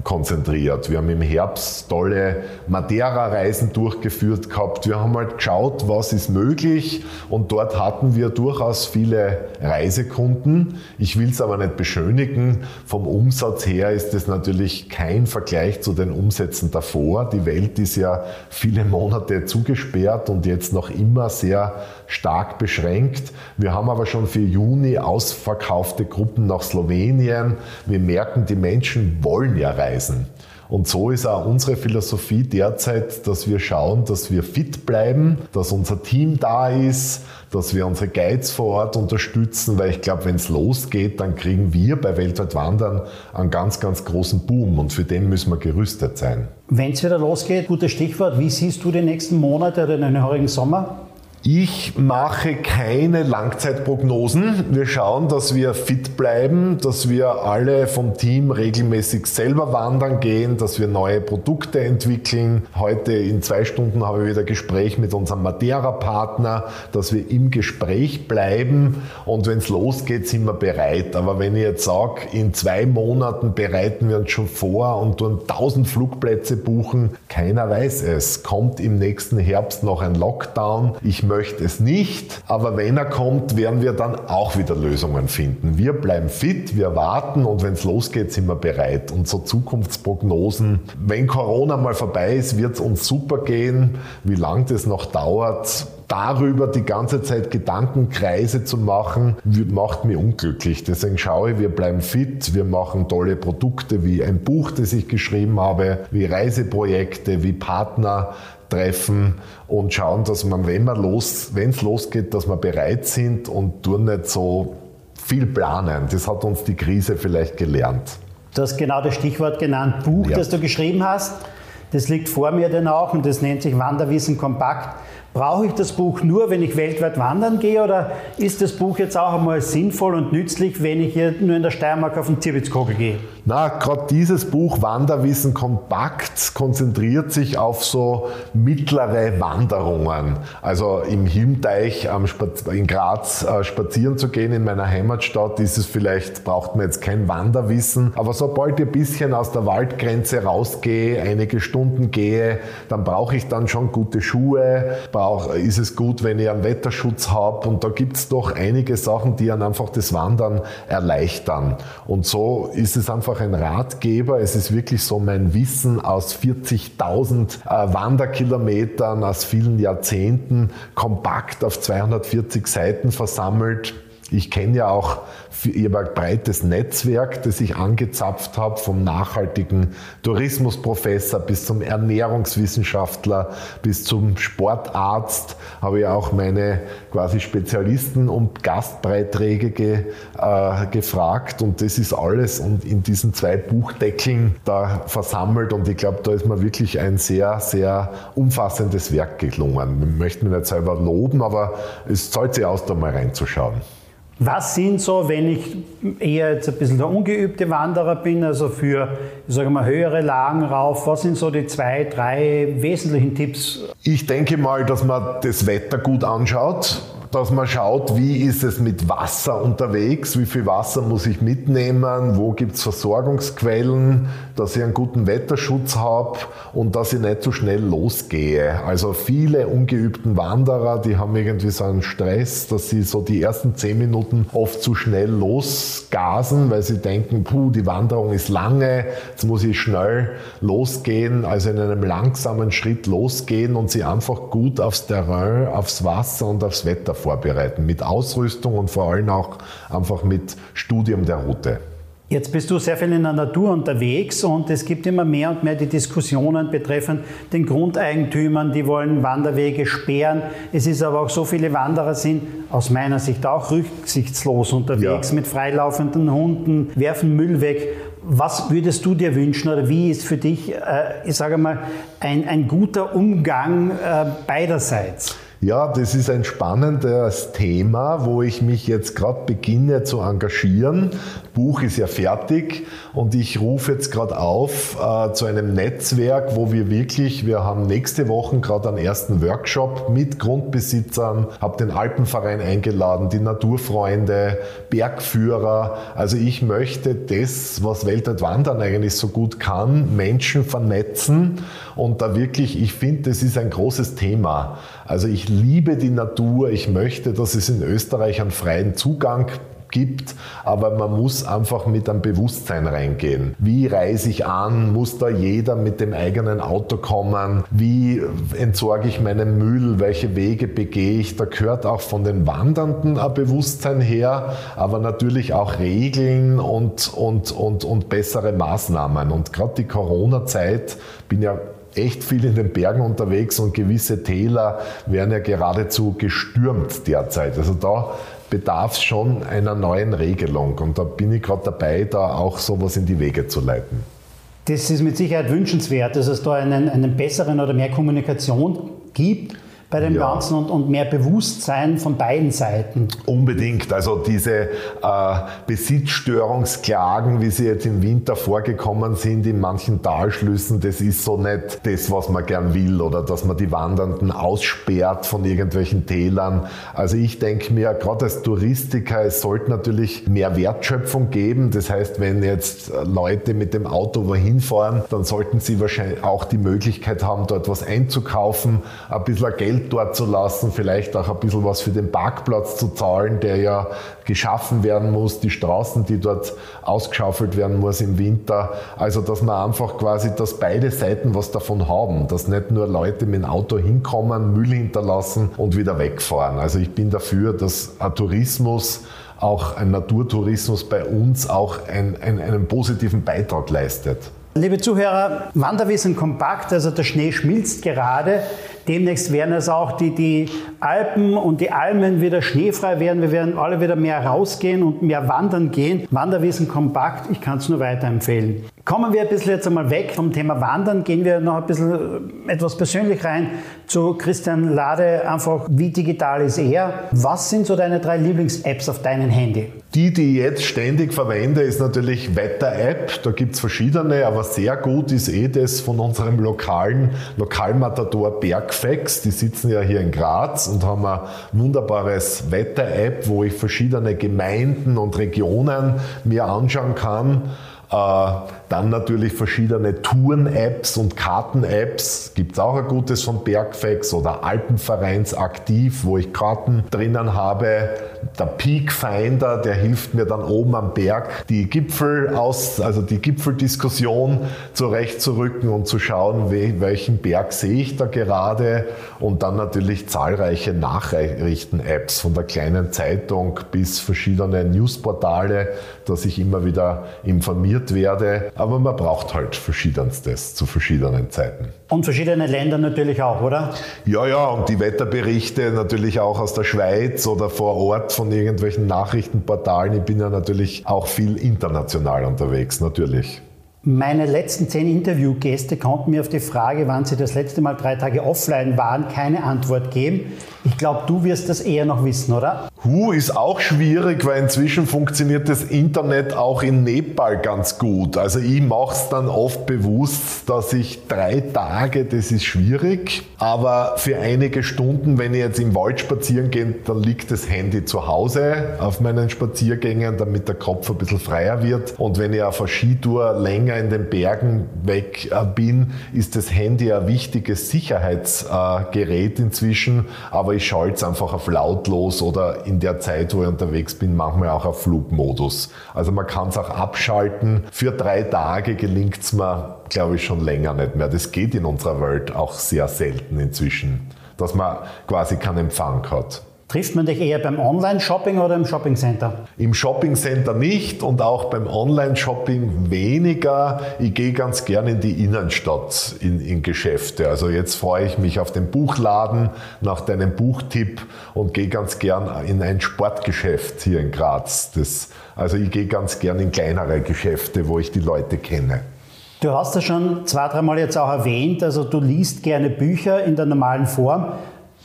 konzentriert. Wir haben im Herbst tolle Madeira-Reisen durchgeführt gehabt. Wir haben halt geschaut, was ist möglich und dort hatten wir durchaus viele Reisekunden. Ich will es aber nicht beschönigen. Vom Umsatz her ist es natürlich kein Vergleich zu den Umsätzen davor. Die Welt ist ja viele Monate zugesperrt und jetzt noch immer sehr stark beschränkt. Wir haben aber schon für Juni ausverkaufte Gruppen nach Slowenien. Wir merken, die Menschen wollen ja reisen. Und so ist auch unsere Philosophie derzeit, dass wir schauen, dass wir fit bleiben, dass unser Team da ist, dass wir unsere Guides vor Ort unterstützen, weil ich glaube, wenn es losgeht, dann kriegen wir bei Weltweit Wandern einen ganz, ganz großen Boom und für den müssen wir gerüstet sein. Wenn es wieder losgeht, gutes Stichwort, wie siehst du die nächsten Monate oder den heurigen Sommer? Ich mache keine Langzeitprognosen. Wir schauen, dass wir fit bleiben, dass wir alle vom Team regelmäßig selber wandern gehen, dass wir neue Produkte entwickeln. Heute in zwei Stunden habe ich wieder Gespräch mit unserem Madeira-Partner, dass wir im Gespräch bleiben und wenn es losgeht, sind wir bereit. Aber wenn ich jetzt sage, in zwei Monaten bereiten wir uns schon vor und tun 1000 Flugplätze buchen, keiner weiß es. Kommt im nächsten Herbst noch ein Lockdown? Ich möchte es nicht, aber wenn er kommt, werden wir dann auch wieder Lösungen finden. Wir bleiben fit, wir warten und wenn es losgeht, sind wir bereit. Und so Zukunftsprognosen, wenn Corona mal vorbei ist, wird es uns super gehen. Wie lange das noch dauert, darüber die ganze Zeit Gedankenkreise zu machen, macht mich unglücklich. Deswegen schaue ich, wir bleiben fit, wir machen tolle Produkte wie ein Buch, das ich geschrieben habe, wie Reiseprojekte, wie Partner, treffen und schauen, dass man, wenn man los, wenn es losgeht, dass wir bereit sind und tun nicht so viel planen. Das hat uns die Krise vielleicht gelernt. Du hast genau das Stichwort genannt, Buch, ja. das du geschrieben hast. Das liegt vor mir dann auch und das nennt sich Wanderwissen kompakt. Brauche ich das Buch nur, wenn ich weltweit wandern gehe oder ist das Buch jetzt auch einmal sinnvoll und nützlich, wenn ich hier nur in der Steiermark auf den Tibitzkogel gehe? Na, gerade dieses Buch Wanderwissen kompakt konzentriert sich auf so mittlere Wanderungen. Also im Himteich in Graz äh, spazieren zu gehen in meiner Heimatstadt, ist es vielleicht, braucht man jetzt kein Wanderwissen. Aber sobald ich ein bisschen aus der Waldgrenze rausgehe, einige Stunden gehe, dann brauche ich dann schon gute Schuhe, brauch, ist es gut, wenn ich einen Wetterschutz habe. Und da gibt es doch einige Sachen, die dann einfach das Wandern erleichtern. Und so ist es einfach ein Ratgeber. Es ist wirklich so mein Wissen aus 40.000 äh, Wanderkilometern, aus vielen Jahrzehnten, kompakt auf 240 Seiten versammelt. Ich kenne ja auch habe ein breites Netzwerk, das ich angezapft habe, vom nachhaltigen Tourismusprofessor bis zum Ernährungswissenschaftler bis zum Sportarzt, habe ich auch meine quasi Spezialisten und Gastbeiträge ge, äh, gefragt und das ist alles und in diesen zwei Buchdeckeln da versammelt und ich glaube, da ist mir wirklich ein sehr, sehr umfassendes Werk gelungen. Ich möchte mich nicht selber loben, aber es zahlt sich aus, da mal reinzuschauen. Was sind so, wenn ich eher jetzt ein bisschen der ungeübte Wanderer bin, also für, ich sage mal, höhere Lagen rauf, was sind so die zwei, drei wesentlichen Tipps? Ich denke mal, dass man das Wetter gut anschaut dass man schaut, wie ist es mit Wasser unterwegs, wie viel Wasser muss ich mitnehmen, wo gibt es Versorgungsquellen, dass ich einen guten Wetterschutz habe und dass ich nicht so schnell losgehe. Also viele ungeübten Wanderer, die haben irgendwie so einen Stress, dass sie so die ersten zehn Minuten oft zu schnell losgasen, weil sie denken, puh, die Wanderung ist lange, jetzt muss ich schnell losgehen, also in einem langsamen Schritt losgehen und sie einfach gut aufs Terrain, aufs Wasser und aufs Wetter vorbereiten, mit Ausrüstung und vor allem auch einfach mit Studium der Route. Jetzt bist du sehr viel in der Natur unterwegs und es gibt immer mehr und mehr die Diskussionen betreffend den Grundeigentümern, die wollen Wanderwege sperren. Es ist aber auch so viele Wanderer sind aus meiner Sicht auch rücksichtslos unterwegs ja. mit freilaufenden Hunden, werfen Müll weg. Was würdest du dir wünschen oder wie ist für dich, äh, ich sage mal, ein, ein guter Umgang äh, beiderseits? Ja, das ist ein spannendes Thema, wo ich mich jetzt gerade beginne zu engagieren. Buch ist ja fertig und ich rufe jetzt gerade auf äh, zu einem Netzwerk, wo wir wirklich, wir haben nächste Woche gerade einen ersten Workshop mit Grundbesitzern, habe den Alpenverein eingeladen, die Naturfreunde, Bergführer. Also ich möchte das, was weltweit Wandern eigentlich so gut kann, Menschen vernetzen und da wirklich, ich finde, das ist ein großes Thema. Also ich liebe die Natur, ich möchte, dass es in Österreich einen freien Zugang gibt, aber man muss einfach mit einem Bewusstsein reingehen. Wie reise ich an? Muss da jeder mit dem eigenen Auto kommen? Wie entsorge ich meinen Müll? Welche Wege begehe ich? Da gehört auch von den Wandernden ein Bewusstsein her, aber natürlich auch Regeln und, und, und, und bessere Maßnahmen. Und gerade die Corona-Zeit, bin ja echt viel in den Bergen unterwegs und gewisse Täler werden ja geradezu gestürmt derzeit. Also da bedarf es schon einer neuen Regelung und da bin ich gerade dabei, da auch sowas in die Wege zu leiten. Das ist mit Sicherheit wünschenswert, dass es da einen, einen besseren oder mehr Kommunikation gibt bei dem ja. Ganzen und, und, mehr Bewusstsein von beiden Seiten. Unbedingt. Also diese äh, Besitzstörungsklagen, wie sie jetzt im Winter vorgekommen sind in manchen Talschlüssen, das ist so nicht das, was man gern will oder dass man die Wandernden aussperrt von irgendwelchen Tälern. Also ich denke mir, gerade als Touristiker, es sollte natürlich mehr Wertschöpfung geben. Das heißt, wenn jetzt Leute mit dem Auto wohin fahren, dann sollten sie wahrscheinlich auch die Möglichkeit haben, dort was einzukaufen, ein bisschen Geld Dort zu lassen, vielleicht auch ein bisschen was für den Parkplatz zu zahlen, der ja geschaffen werden muss, die Straßen, die dort ausgeschaufelt werden muss im Winter. Also, dass man einfach quasi, dass beide Seiten was davon haben, dass nicht nur Leute mit dem Auto hinkommen, Müll hinterlassen und wieder wegfahren. Also, ich bin dafür, dass ein Tourismus auch ein Naturtourismus bei uns auch ein, ein, einen positiven Beitrag leistet. Liebe Zuhörer, Wanderwissen kompakt, also der Schnee schmilzt gerade. Demnächst werden es auch die, die Alpen und die Almen wieder schneefrei werden. Wir werden alle wieder mehr rausgehen und mehr wandern gehen. Wanderwissen kompakt, ich kann es nur weiterempfehlen. Kommen wir ein bisschen jetzt einmal weg vom Thema Wandern, gehen wir noch ein bisschen äh, etwas persönlich rein zu Christian Lade. Einfach, wie digital ist er? Was sind so deine drei Lieblings-Apps auf deinem Handy? Die, die ich jetzt ständig verwende, ist natürlich Wetter-App. Da gibt es verschiedene, aber sehr gut ist eh das von unserem lokalen Lokalmatador Bergfex. Die sitzen ja hier in Graz und haben ein wunderbares Wetter-App, wo ich verschiedene Gemeinden und Regionen mir anschauen kann äh, dann natürlich verschiedene Touren-Apps und Karten-Apps. Gibt es auch ein gutes von Bergfex oder Alpenvereins aktiv, wo ich Karten drinnen habe. Der Peak Finder, der hilft mir dann oben am Berg die Gipfel aus, also die Gipfeldiskussion zurechtzurücken und zu schauen, welchen Berg sehe ich da gerade. Und dann natürlich zahlreiche Nachrichten-Apps von der kleinen Zeitung bis verschiedene Newsportale, dass ich immer wieder informiert informiert werde. Aber man braucht halt Verschiedenstes zu verschiedenen Zeiten. Und verschiedene Länder natürlich auch, oder? Ja, ja, und die Wetterberichte natürlich auch aus der Schweiz oder vor Ort von irgendwelchen Nachrichtenportalen. Ich bin ja natürlich auch viel international unterwegs, natürlich. Meine letzten zehn Interviewgäste konnten mir auf die Frage, wann sie das letzte Mal drei Tage offline waren, keine Antwort geben. Ich glaube, du wirst das eher noch wissen, oder? Hu ist auch schwierig, weil inzwischen funktioniert das Internet auch in Nepal ganz gut. Also ich mache es dann oft bewusst, dass ich drei Tage, das ist schwierig, aber für einige Stunden, wenn ich jetzt im Wald spazieren gehe, dann liegt das Handy zu Hause auf meinen Spaziergängen, damit der Kopf ein bisschen freier wird. Und wenn ich auf einer Skitour länger länger in den Bergen weg äh, bin, ist das Handy ein wichtiges Sicherheitsgerät inzwischen, aber ich schalte es einfach auf lautlos oder in der Zeit, wo ich unterwegs bin, manchmal auch auf Flugmodus. Also man kann es auch abschalten. Für drei Tage gelingt es mir, glaube ich, schon länger nicht mehr. Das geht in unserer Welt auch sehr selten inzwischen, dass man quasi keinen Empfang hat. Trifft man dich eher beim Online-Shopping oder im Shopping-Center? Im Shopping-Center nicht und auch beim Online-Shopping weniger. Ich gehe ganz gerne in die Innenstadt, in, in Geschäfte. Also jetzt freue ich mich auf den Buchladen nach deinem Buchtipp und gehe ganz gern in ein Sportgeschäft hier in Graz. Das, also ich gehe ganz gern in kleinere Geschäfte, wo ich die Leute kenne. Du hast das schon zwei, dreimal jetzt auch erwähnt, also du liest gerne Bücher in der normalen Form.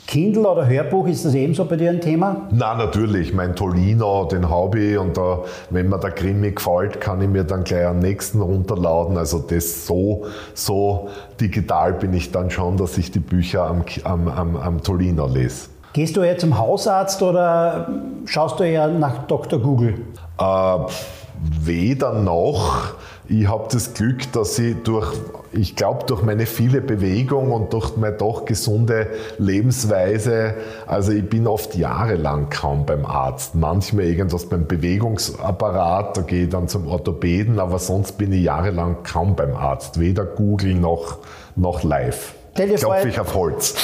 Kindle oder Hörbuch, ist das ebenso bei dir ein Thema? Na natürlich. Mein Tolino, den habe ich und da, wenn mir der Krimi gefällt, kann ich mir dann gleich am nächsten runterladen. Also das so, so digital bin ich dann schon, dass ich die Bücher am, am, am, am Tolino lese. Gehst du eher zum Hausarzt oder schaust du eher nach Dr. Google? Äh, weder noch. Ich habe das Glück, dass ich durch, ich glaube, durch meine viele Bewegung und durch meine doch gesunde Lebensweise, also ich bin oft jahrelang kaum beim Arzt. Manchmal irgendwas beim Bewegungsapparat, da gehe ich dann zum Orthopäden, aber sonst bin ich jahrelang kaum beim Arzt. Weder Google noch, noch live. Stell dir Klopfe ich auf Holz.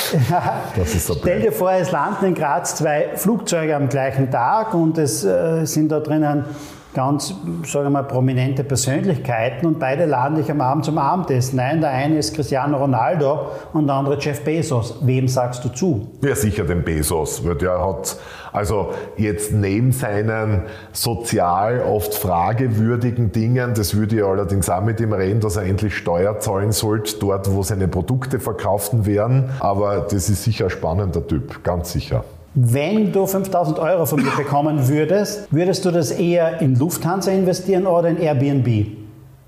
so Stell dir vor, es landen in Graz zwei Flugzeuge am gleichen Tag und es äh, sind da drinnen ganz, sagen wir mal, prominente Persönlichkeiten und beide laden dich am Abend zum Abendessen ein. Der eine ist Cristiano Ronaldo und der andere Jeff Bezos. Wem sagst du zu? Ja, sicher den Bezos, weil der hat also jetzt neben seinen sozial oft fragewürdigen Dingen, das würde ich allerdings auch mit ihm reden, dass er endlich Steuer zahlen sollte, dort wo seine Produkte verkauft werden. Aber das ist sicher ein spannender Typ, ganz sicher. Wenn du 5000 Euro von mir bekommen würdest, würdest du das eher in Lufthansa investieren oder in Airbnb?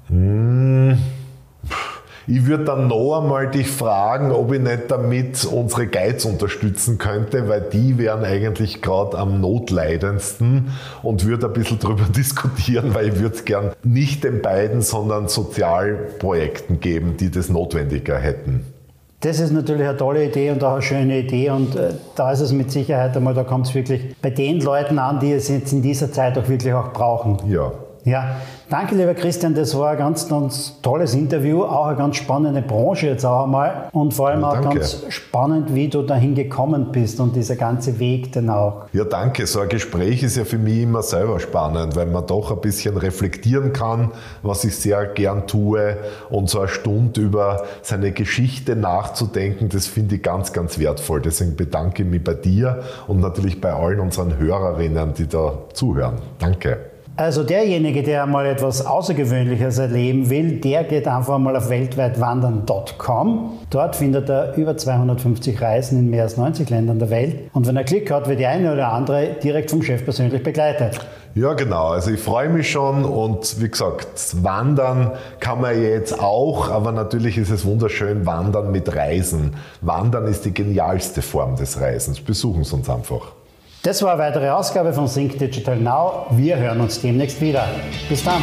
Hm. Ich würde dann noch einmal dich fragen, ob ich nicht damit unsere Guides unterstützen könnte, weil die wären eigentlich gerade am notleidendsten und würde ein bisschen darüber diskutieren, weil ich würde es gern nicht den beiden, sondern Sozialprojekten geben, die das notwendiger hätten. Das ist natürlich eine tolle Idee und auch eine schöne Idee und äh, da ist es mit Sicherheit einmal, da kommt es wirklich bei den Leuten an, die es jetzt in dieser Zeit auch wirklich auch brauchen. Ja. Ja, danke lieber Christian, das war ein ganz, ganz tolles Interview, auch eine ganz spannende Branche jetzt auch einmal und vor allem ja, auch ganz spannend, wie du dahin gekommen bist und dieser ganze Weg dann auch. Ja, danke. So ein Gespräch ist ja für mich immer selber spannend, weil man doch ein bisschen reflektieren kann, was ich sehr gern tue und so eine Stunde über seine Geschichte nachzudenken, das finde ich ganz, ganz wertvoll. Deswegen bedanke ich mich bei dir und natürlich bei allen unseren Hörerinnen, die da zuhören. Danke. Also derjenige, der mal etwas Außergewöhnliches erleben will, der geht einfach mal auf weltweitwandern.com. Dort findet er über 250 Reisen in mehr als 90 Ländern der Welt. Und wenn er Glück hat, wird die eine oder andere direkt vom Chef persönlich begleitet. Ja, genau. Also ich freue mich schon und wie gesagt, wandern kann man jetzt auch, aber natürlich ist es wunderschön, wandern mit Reisen. Wandern ist die genialste Form des Reisens. Besuchen Sie uns einfach. Das war eine weitere Ausgabe von Sync Digital Now. Wir hören uns demnächst wieder. Bis dann.